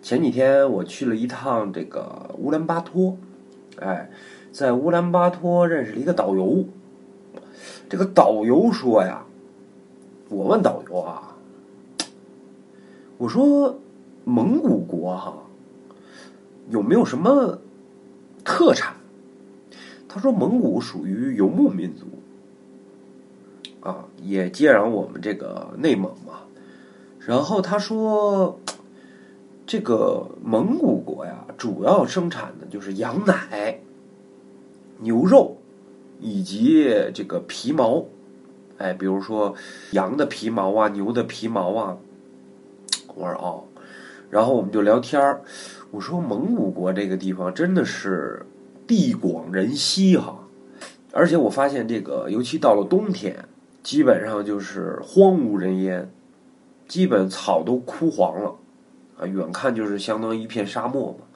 前几天我去了一趟这个乌兰巴托，哎，在乌兰巴托认识了一个导游。这个导游说呀，我问导游啊，我说蒙古国哈有没有什么特产？他说蒙古属于游牧民族，啊，也接壤我们这个内蒙嘛。然后他说。这个蒙古国呀，主要生产的就是羊奶、牛肉以及这个皮毛。哎，比如说羊的皮毛啊，牛的皮毛啊。我说哦，然后我们就聊天儿。我说蒙古国这个地方真的是地广人稀哈，而且我发现这个，尤其到了冬天，基本上就是荒无人烟，基本草都枯黄了。啊，远看就是相当于一片沙漠嘛。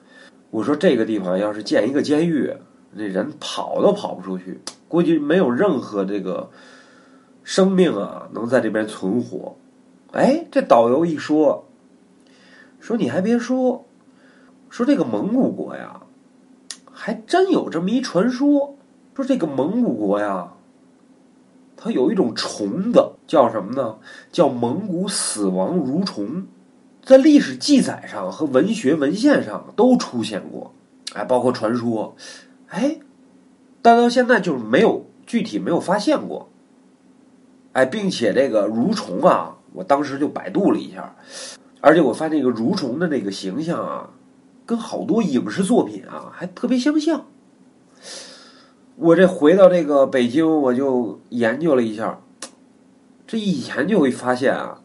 我说这个地方要是建一个监狱，那人跑都跑不出去，估计没有任何这个生命啊能在这边存活。哎，这导游一说，说你还别说，说这个蒙古国呀，还真有这么一传说，说这个蒙古国呀，它有一种虫子叫什么呢？叫蒙古死亡蠕虫。在历史记载上和文学文献上都出现过，哎，包括传说，哎，但到现在就是没有具体没有发现过，哎，并且这个蠕虫啊，我当时就百度了一下，而且我发现这个蠕虫的那个形象啊，跟好多影视作品啊还特别相像。我这回到这个北京，我就研究了一下，这一研究会发现啊。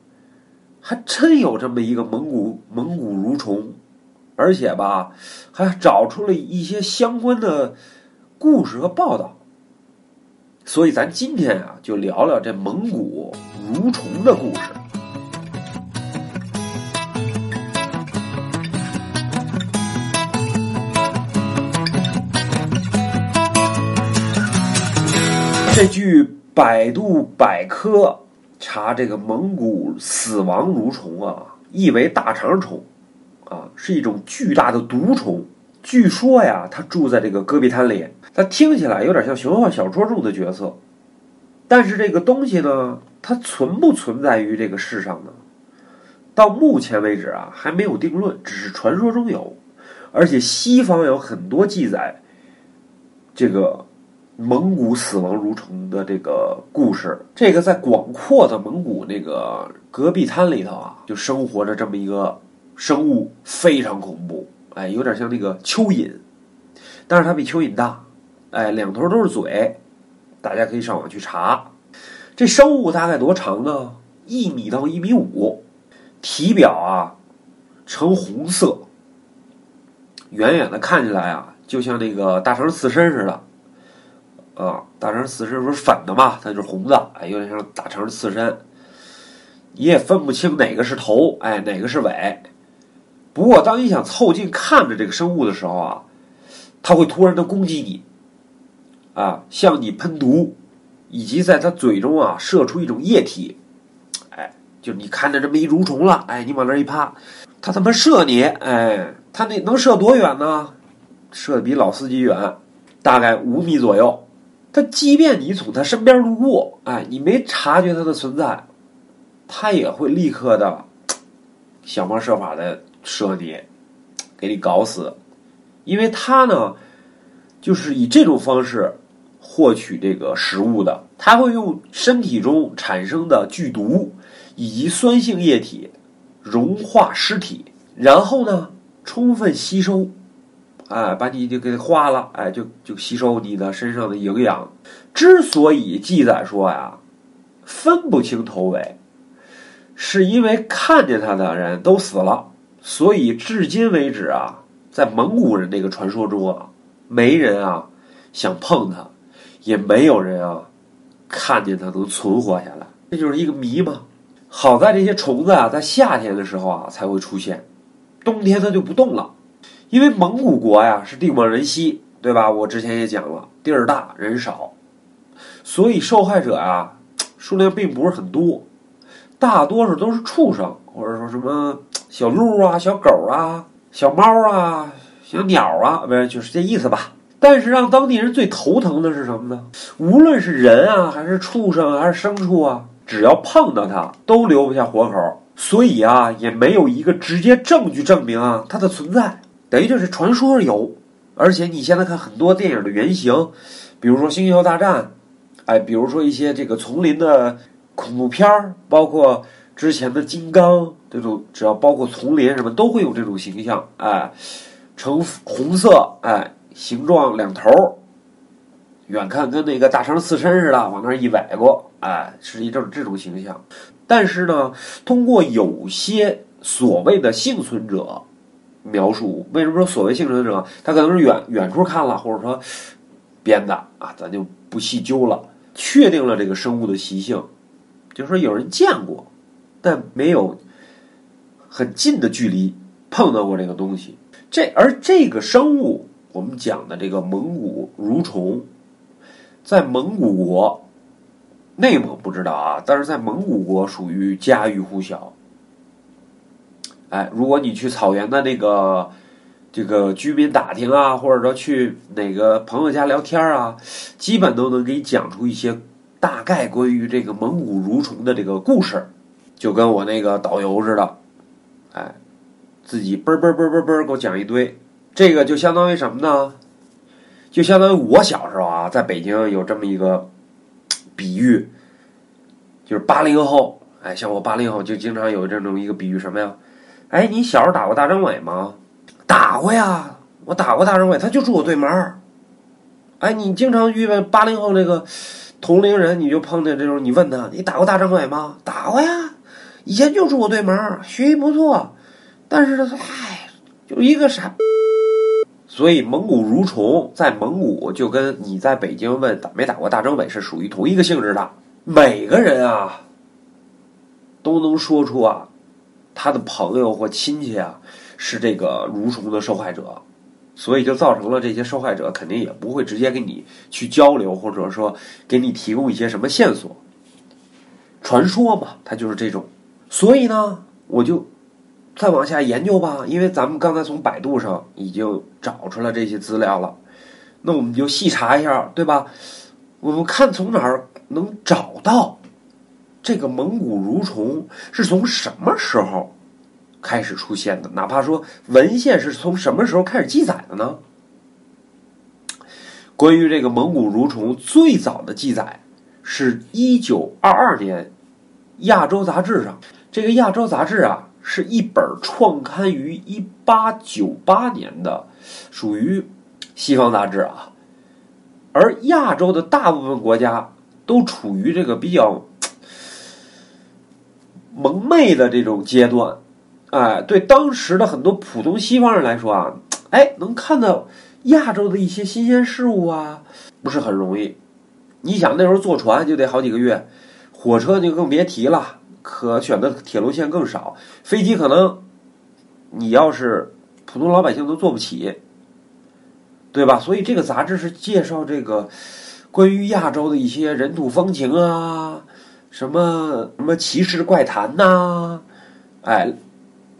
还真有这么一个蒙古蒙古蠕虫，而且吧，还找出了一些相关的故事和报道。所以咱今天啊，就聊聊这蒙古蠕虫的故事。这句百度百科。查这个蒙古死亡蠕虫啊，意为大肠虫，啊，是一种巨大的毒虫。据说呀，它住在这个戈壁滩里。它听起来有点像玄幻小说中的角色，但是这个东西呢，它存不存在于这个世上呢？到目前为止啊，还没有定论，只是传说中有。而且西方有很多记载，这个。蒙古死亡蠕虫的这个故事，这个在广阔的蒙古那个戈壁滩里头啊，就生活着这么一个生物，非常恐怖，哎，有点像那个蚯蚓，但是它比蚯蚓大，哎，两头都是嘴，大家可以上网去查。这生物大概多长呢？一米到一米五，体表啊呈红色，远远的看起来啊，就像那个大肠刺身似的。啊，大肠刺身不是粉的嘛？它就是红的，哎，有点像大肠刺身。你也分不清哪个是头，哎，哪个是尾。不过，当你想凑近看着这个生物的时候啊，它会突然的攻击你，啊，向你喷毒，以及在它嘴中啊射出一种液体，哎，就你看着这么一蠕虫了，哎，你往那一趴，它他妈射你，哎，它那能射多远呢？射的比老司机远，大概五米左右。他即便你从他身边路过，哎，你没察觉他的存在，他也会立刻的想方设法的射你，给你搞死，因为他呢，就是以这种方式获取这个食物的，他会用身体中产生的剧毒以及酸性液体融化尸体，然后呢，充分吸收。哎，把你就给化了，哎，就就吸收你的身上的营养。之所以记载说呀，分不清头尾，是因为看见他的人都死了，所以至今为止啊，在蒙古人这个传说中啊，没人啊想碰它，也没有人啊看见它能存活下来，这就是一个谜嘛。好在这些虫子啊，在夏天的时候啊才会出现，冬天它就不动了。因为蒙古国呀是地广人稀，对吧？我之前也讲了，地儿大人少，所以受害者啊数量并不是很多，大多数都是畜生或者说什么小鹿啊、小狗啊、小猫啊、小鸟啊，不是就是这意思吧？但是让当地人最头疼的是什么呢？无论是人啊，还是畜生，还是牲畜啊，只要碰到它，都留不下活口。所以啊，也没有一个直接证据证明啊它的存在，等于就是传说有。而且你现在看很多电影的原型，比如说《星球大战》，哎，比如说一些这个丛林的恐怖片儿，包括之前的《金刚》这种，只要包括丛林什么，都会有这种形象，哎，呈红色，哎。形状两头远看跟那个大肠刺身似的，往那一崴过，哎，是一种这种形象。但是呢，通过有些所谓的幸存者描述，为什么说所谓幸存者？他可能是远远处看了，或者说编的啊，咱就不细究了。确定了这个生物的习性，就是说有人见过，但没有很近的距离碰到过这个东西。这而这个生物。我们讲的这个蒙古蠕虫，在蒙古国，内蒙不知道啊，但是在蒙古国属于家喻户晓。哎，如果你去草原的那个这个居民打听啊，或者说去哪个朋友家聊天啊，基本都能给你讲出一些大概关于这个蒙古蠕虫的这个故事，就跟我那个导游似的，哎，自己嘣嘣嘣嘣嘣给我讲一堆。这个就相当于什么呢？就相当于我小时候啊，在北京有这么一个 比喻，就是八零后，哎，像我八零后就经常有这种一个比喻什么呀？哎，你小时候打过大张伟吗？打过呀，我打过大张伟，他就住我对门儿。哎，你经常遇到八零后那个同龄人，你就碰见这种，你问他，你打过大张伟吗？打过呀，以前就住我对门儿，学习不错，但是他，唉，就一个傻。所以蒙古蠕虫在蒙古就跟你在北京问打没打过大张伟是属于同一个性质的。每个人啊都能说出啊他的朋友或亲戚啊是这个蠕虫的受害者，所以就造成了这些受害者肯定也不会直接跟你去交流，或者说给你提供一些什么线索。传说嘛，它就是这种。所以呢，我就。再往下研究吧，因为咱们刚才从百度上已经找出来这些资料了，那我们就细查一下，对吧？我们看从哪儿能找到这个蒙古蠕虫是从什么时候开始出现的？哪怕说文献是从什么时候开始记载的呢？关于这个蒙古蠕虫最早的记载是一九二二年《亚洲杂志》上，这个《亚洲杂志》啊。是一本创刊于一八九八年的，属于西方杂志啊。而亚洲的大部分国家都处于这个比较蒙昧的这种阶段，哎，对当时的很多普通西方人来说啊，哎，能看到亚洲的一些新鲜事物啊，不是很容易。你想那时候坐船就得好几个月，火车就更别提了。可选的铁路线更少，飞机可能你要是普通老百姓都坐不起，对吧？所以这个杂志是介绍这个关于亚洲的一些人土风情啊，什么什么奇事怪谈呐，哎，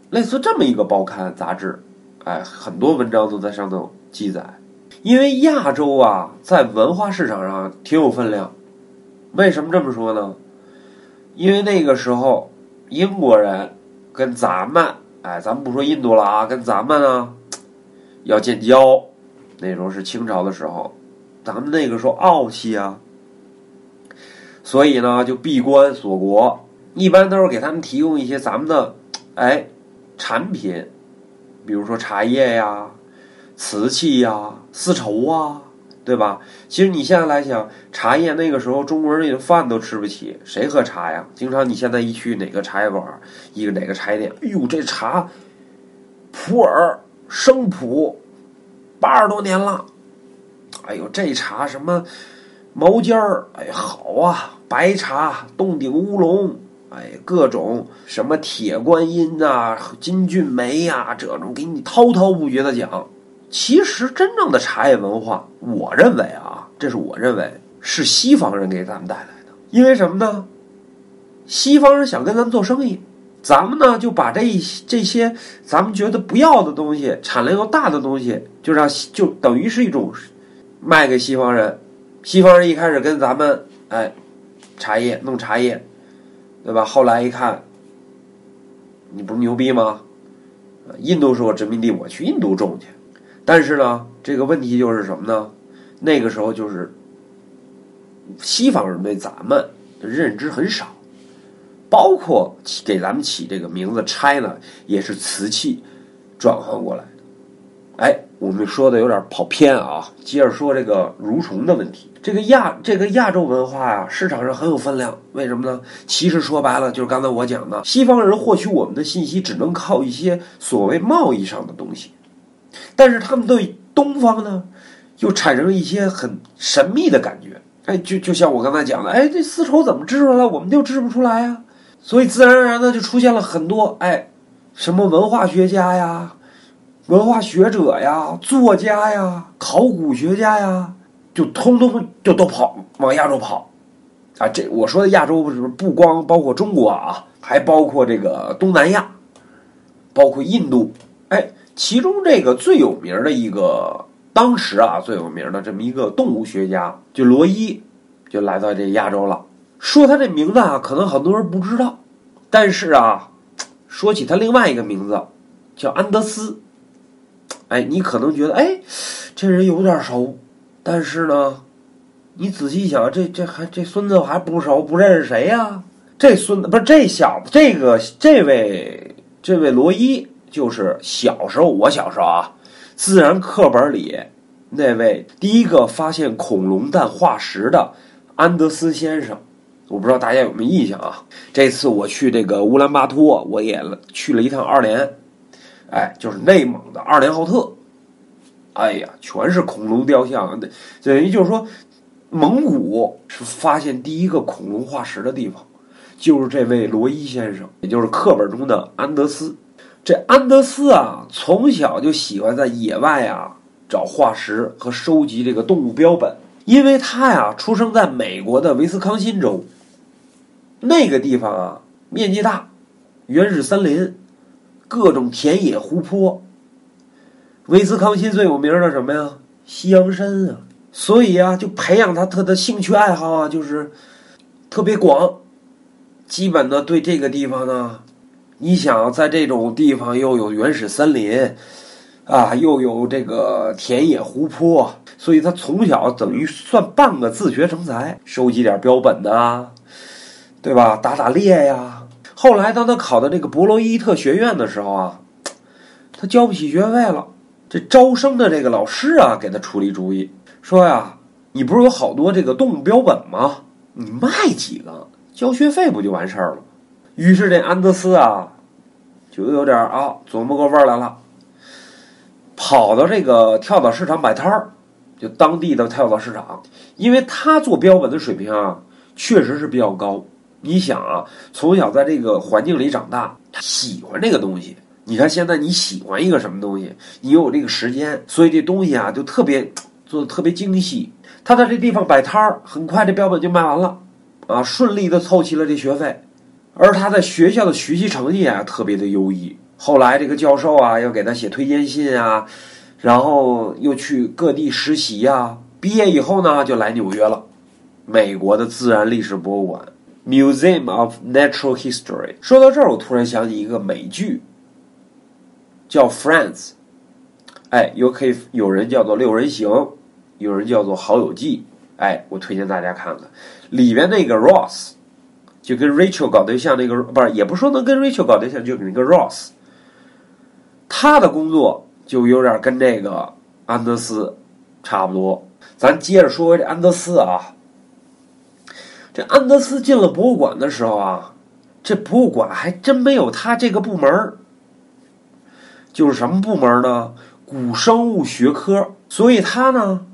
类似这么一个报刊杂志，哎，很多文章都在上头记载。因为亚洲啊，在文化市场上挺有分量，为什么这么说呢？因为那个时候，英国人跟咱们，哎，咱们不说印度了啊，跟咱们呢要建交，那时候是清朝的时候，咱们那个时候傲气啊，所以呢就闭关锁国，一般都是给他们提供一些咱们的哎产品，比如说茶叶呀、瓷器呀、丝绸啊。对吧？其实你现在来讲，茶叶那个时候中国人连饭都吃不起，谁喝茶呀？经常你现在一去哪个茶叶馆，一个哪个茶叶店，哎呦，这茶普洱生普八十多年了，哎呦，这茶什么毛尖儿，哎好啊，白茶洞顶乌龙，哎，各种什么铁观音呐、金骏眉呀，这种给你滔滔不绝的讲。其实，真正的茶叶文化，我认为啊，这是我认为是西方人给咱们带来的。因为什么呢？西方人想跟咱们做生意，咱们呢就把这一这些咱们觉得不要的东西，产量又大的东西，就让就等于是一种卖给西方人。西方人一开始跟咱们哎茶叶弄茶叶，对吧？后来一看，你不是牛逼吗？印度是我殖民地，我去印度种去。但是呢，这个问题就是什么呢？那个时候就是西方人对咱们的认知很少，包括给咱们起这个名字 China 也是瓷器转换过来的。哎，我们说的有点跑偏啊，接着说这个蠕虫的问题。这个亚这个亚洲文化呀，市场上很有分量。为什么呢？其实说白了，就是刚才我讲的，西方人获取我们的信息，只能靠一些所谓贸易上的东西，但是他们对东方呢，又产生了一些很神秘的感觉。哎，就就像我刚才讲的，哎，这丝绸怎么织出来，我们就织不出来呀。所以自然而然的就出现了很多哎，什么文化学家呀。文化学者呀，作家呀，考古学家呀，就通通就都跑往亚洲跑，啊，这我说的亚洲不是不光包括中国啊，还包括这个东南亚，包括印度，哎，其中这个最有名的一个，当时啊最有名的这么一个动物学家，就罗伊，就来到这亚洲了。说他这名字啊，可能很多人不知道，但是啊，说起他另外一个名字，叫安德斯。哎，你可能觉得哎，这人有点熟，但是呢，你仔细想，这这还这孙子还不熟，不认识谁呀？这孙子不是这小子，这个这位这位罗伊，就是小时候我小时候啊，自然课本里那位第一个发现恐龙蛋化石的安德斯先生。我不知道大家有没有印象啊？这次我去这个乌兰巴托，我也去了一趟二连。哎，就是内蒙的二连浩特，哎呀，全是恐龙雕像，等于就是说，蒙古是发现第一个恐龙化石的地方，就是这位罗伊先生，也就是课本中的安德斯。这安德斯啊，从小就喜欢在野外啊找化石和收集这个动物标本，因为他呀出生在美国的威斯康辛州，那个地方啊面积大，原始森林。各种田野湖泊，威斯康辛最有名的什么呀？西洋参啊！所以啊，就培养他他的兴趣爱好啊，就是特别广。基本呢对这个地方呢，你想在这种地方又有原始森林啊，又有这个田野湖泊，所以他从小等于算半个自学成才，收集点标本呐，对吧？打打猎呀。后来，当他考到这个博罗伊特学院的时候啊，他交不起学费了。这招生的这个老师啊，给他出了一主意，说呀：“你不是有好多这个动物标本吗？你卖几个，交学费不就完事儿了？”于是这安德斯啊，就有点啊琢磨过味儿来了，跑到这个跳蚤市场摆摊儿，就当地的跳蚤市场，因为他做标本的水平啊，确实是比较高。你想啊，从小在这个环境里长大，他喜欢这个东西。你看现在你喜欢一个什么东西，你有这个时间，所以这东西啊就特别做的特别精细。他在这地方摆摊儿，很快这标本就卖完了，啊，顺利的凑齐了这学费。而他在学校的学习成绩啊特别的优异。后来这个教授啊要给他写推荐信啊，然后又去各地实习呀。毕业以后呢，就来纽约了，美国的自然历史博物馆。Museum of Natural History。说到这儿，我突然想起一个美剧，叫《Friends》。哎，有可以有人叫做《六人行》，有人叫做《好友记》。哎，我推荐大家看看。里边那个 Ross 就跟 Rachel 搞对象，那个不是，也不说能跟 Rachel 搞对象，就那个 Ross，他的工作就有点跟这个安德斯差不多。咱接着说这安德斯啊。这安德斯进了博物馆的时候啊，这博物馆还真没有他这个部门就是什么部门呢？古生物学科。所以他呢，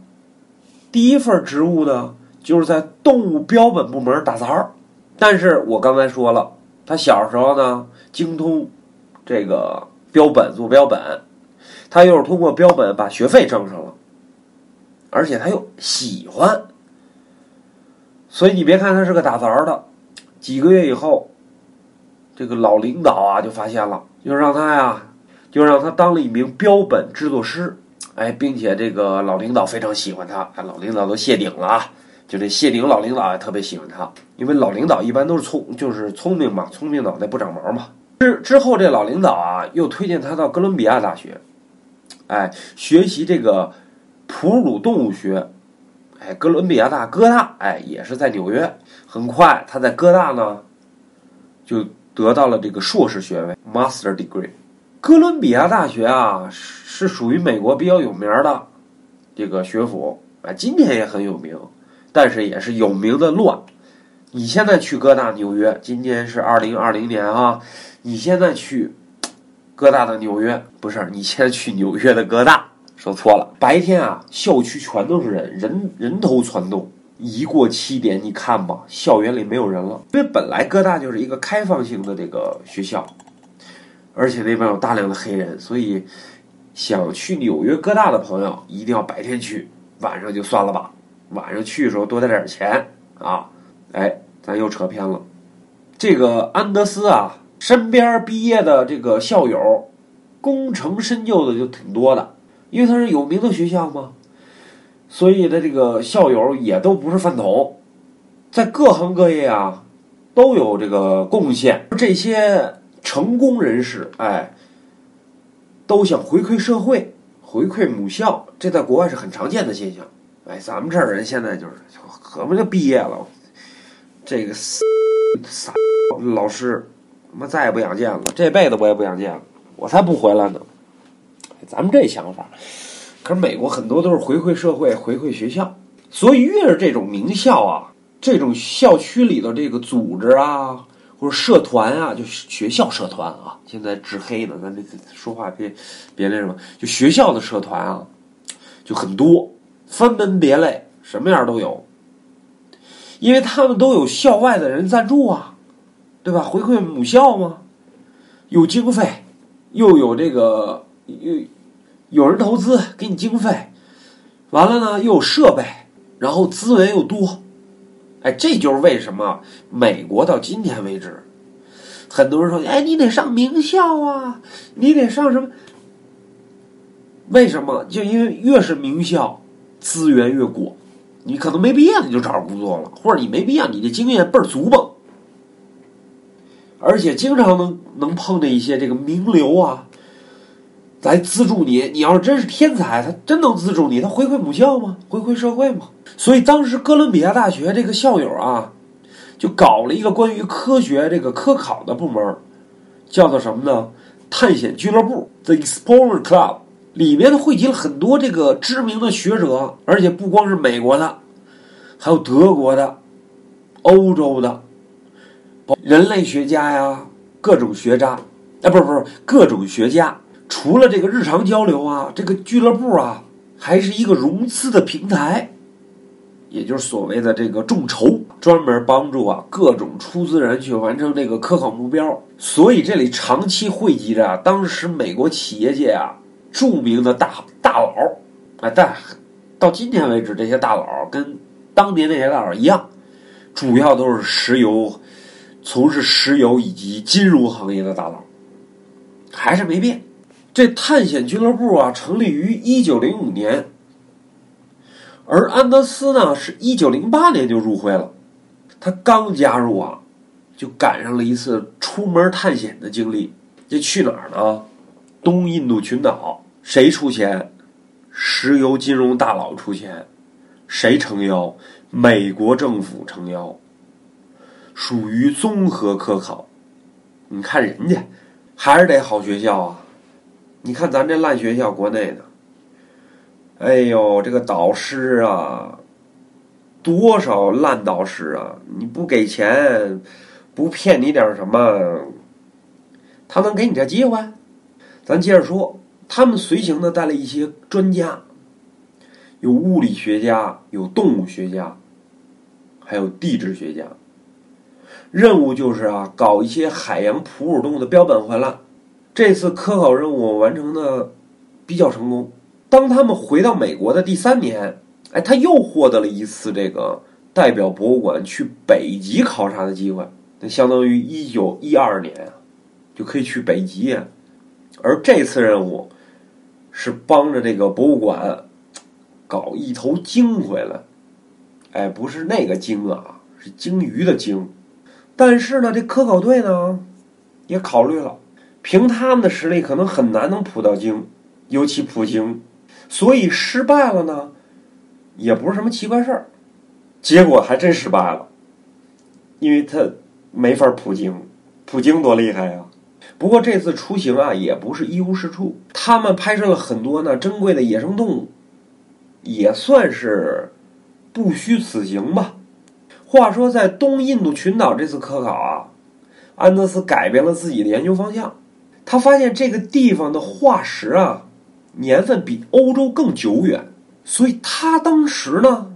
第一份职务呢，就是在动物标本部门打杂儿但是我刚才说了，他小时候呢，精通这个标本做标本，他又是通过标本把学费挣上了，而且他又喜欢。所以你别看他是个打杂的，几个月以后，这个老领导啊就发现了，就让他呀，就让他当了一名标本制作师。哎，并且这个老领导非常喜欢他，老领导都谢顶了啊！就这谢顶老领导也特别喜欢他，因为老领导一般都是聪，就是聪明嘛，聪明脑袋不长毛嘛。之之后，这老领导啊又推荐他到哥伦比亚大学，哎，学习这个哺乳动物学。哎，哥伦比亚大哥大，哎，也是在纽约。很快，他在哥大呢就得到了这个硕士学位 （Master Degree）。哥伦比亚大学啊。是属于美国比较有名的这个学府啊，今天也很有名，但是也是有名的乱。你现在去哥大纽约，今年是二零二零年啊，你现在去哥大的纽约，不是你现在去纽约的哥大，说错了。白天啊，校区全都是人，人人头攒动。一过七点，你看吧，校园里没有人了，因为本来哥大就是一个开放性的这个学校，而且那边有大量的黑人，所以。想去纽约哥大的朋友，一定要白天去，晚上就算了吧。晚上去的时候多带点钱啊！哎，咱又扯偏了。这个安德斯啊，身边毕业的这个校友，功成身就的就挺多的，因为他是有名的学校嘛，所以的这个校友也都不是饭桶，在各行各业啊都有这个贡献。这些成功人士，哎。都想回馈社会，回馈母校，这在国外是很常见的现象。哎，咱们这儿人现在就是怎么就毕业了，这个 傻老师，他妈再也不想见了，这辈子我也不想见了，我才不回来呢。咱们这想法，可是美国很多都是回馈社会、回馈学校，所以越是这种名校啊，这种校区里的这个组织啊。或者社团啊，就学校社团啊，现在治黑呢，咱这说话别别那什么，就学校的社团啊，就很多，分门别类，什么样都有，因为他们都有校外的人赞助啊，对吧？回馈母校嘛，有经费，又有这个有有人投资给你经费，完了呢又有设备，然后资源又多。哎，这就是为什么美国到今天为止，很多人说：“哎，你得上名校啊，你得上什么？”为什么？就因为越是名校，资源越广，你可能没毕业你就找着工作了，或者你没毕业，你的经验倍儿足吧。而且经常能能碰见一些这个名流啊，来资助你。你要是真是天才，他真能资助你，他回馈母校吗？回馈社会吗？所以当时哥伦比亚大学这个校友啊，就搞了一个关于科学这个科考的部门，叫做什么呢？探险俱乐部 （The Explorer Club） 里面汇集了很多这个知名的学者，而且不光是美国的，还有德国的、欧洲的，人类学家呀，各种学渣啊，不是不是各种学家。除了这个日常交流啊，这个俱乐部啊，还是一个融资的平台。也就是所谓的这个众筹，专门帮助啊各种出资人去完成这个科考目标。所以这里长期汇集着当时美国企业界啊著名的大大佬，啊，但到今天为止，这些大佬跟当年那些大佬一样，主要都是石油，从事石油以及金融行业的大佬，还是没变。这探险俱乐部啊，成立于一九零五年。而安德斯呢，是一九零八年就入会了。他刚加入啊，就赶上了一次出门探险的经历。这去哪儿呢？东印度群岛。谁出钱？石油金融大佬出钱。谁撑腰？美国政府撑腰。属于综合科考。你看人家，还是得好学校啊。你看咱这烂学校，国内的。哎呦，这个导师啊，多少烂导师啊！你不给钱，不骗你点什么，他能给你这机会？咱接着说，他们随行的带了一些专家，有物理学家，有动物学家，还有地质学家。任务就是啊，搞一些海洋哺乳动物的标本回来。这次科考任务完成的比较成功。当他们回到美国的第三年，哎，他又获得了一次这个代表博物馆去北极考察的机会。那相当于一九一二年啊，就可以去北极。而这次任务是帮着这个博物馆搞一头鲸回来，哎，不是那个鲸啊，是鲸鱼的鲸。但是呢，这科考队呢也考虑了，凭他们的实力，可能很难能捕到鲸，尤其捕鲸，所以失败了呢，也不是什么奇怪事儿。结果还真失败了，因为他没法捕鲸，捕鲸多厉害呀！不过这次出行啊，也不是一无是处，他们拍摄了很多呢珍贵的野生动物，也算是不虚此行吧。话说，在东印度群岛这次科考啊，安德斯改变了自己的研究方向。他发现这个地方的化石啊，年份比欧洲更久远，所以他当时呢，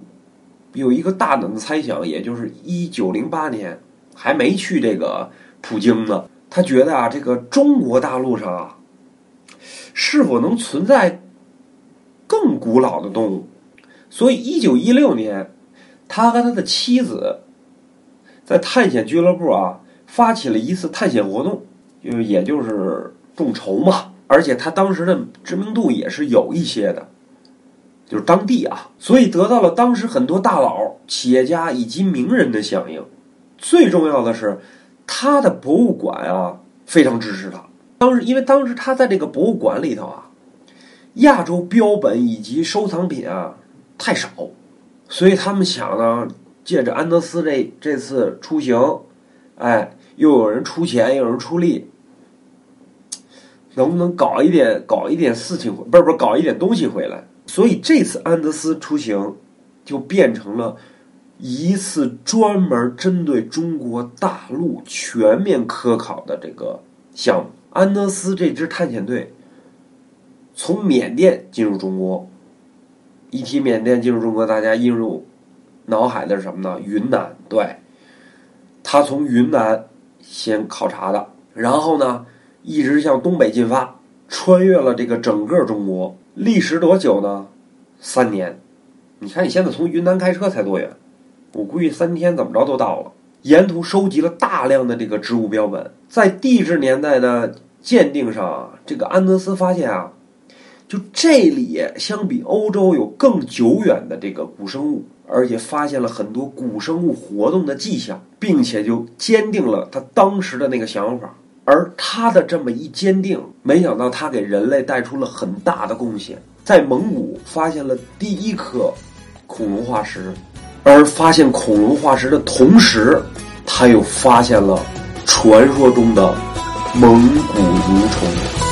有一个大胆的猜想，也就是一九零八年还没去这个普京呢，他觉得啊，这个中国大陆上啊，是否能存在更古老的动物？所以一九一六年。他和他的妻子在探险俱乐部啊发起了一次探险活动，就也就是众筹嘛。而且他当时的知名度也是有一些的，就是当地啊，所以得到了当时很多大佬、企业家以及名人的响应。最重要的是，他的博物馆啊非常支持他。当时因为当时他在这个博物馆里头啊，亚洲标本以及收藏品啊太少。所以他们想呢，借着安德斯这这次出行，哎，又有人出钱，又有人出力，能不能搞一点搞一点事情，不是不是搞一点东西回来？所以这次安德斯出行就变成了一次专门针对中国大陆全面科考的这个项目。安德斯这支探险队从缅甸进入中国。一提缅甸进入中国，大家映入脑海的是什么呢？云南，对，他从云南先考察的，然后呢，一直向东北进发，穿越了这个整个中国，历时多久呢？三年。你看，你现在从云南开车才多远？我估计三天怎么着都到了。沿途收集了大量的这个植物标本，在地质年代的鉴定上，这个安德斯发现啊。就这里相比欧洲有更久远的这个古生物，而且发现了很多古生物活动的迹象，并且就坚定了他当时的那个想法。而他的这么一坚定，没想到他给人类带出了很大的贡献，在蒙古发现了第一颗恐龙化石，而发现恐龙化石的同时，他又发现了传说中的蒙古蠕虫。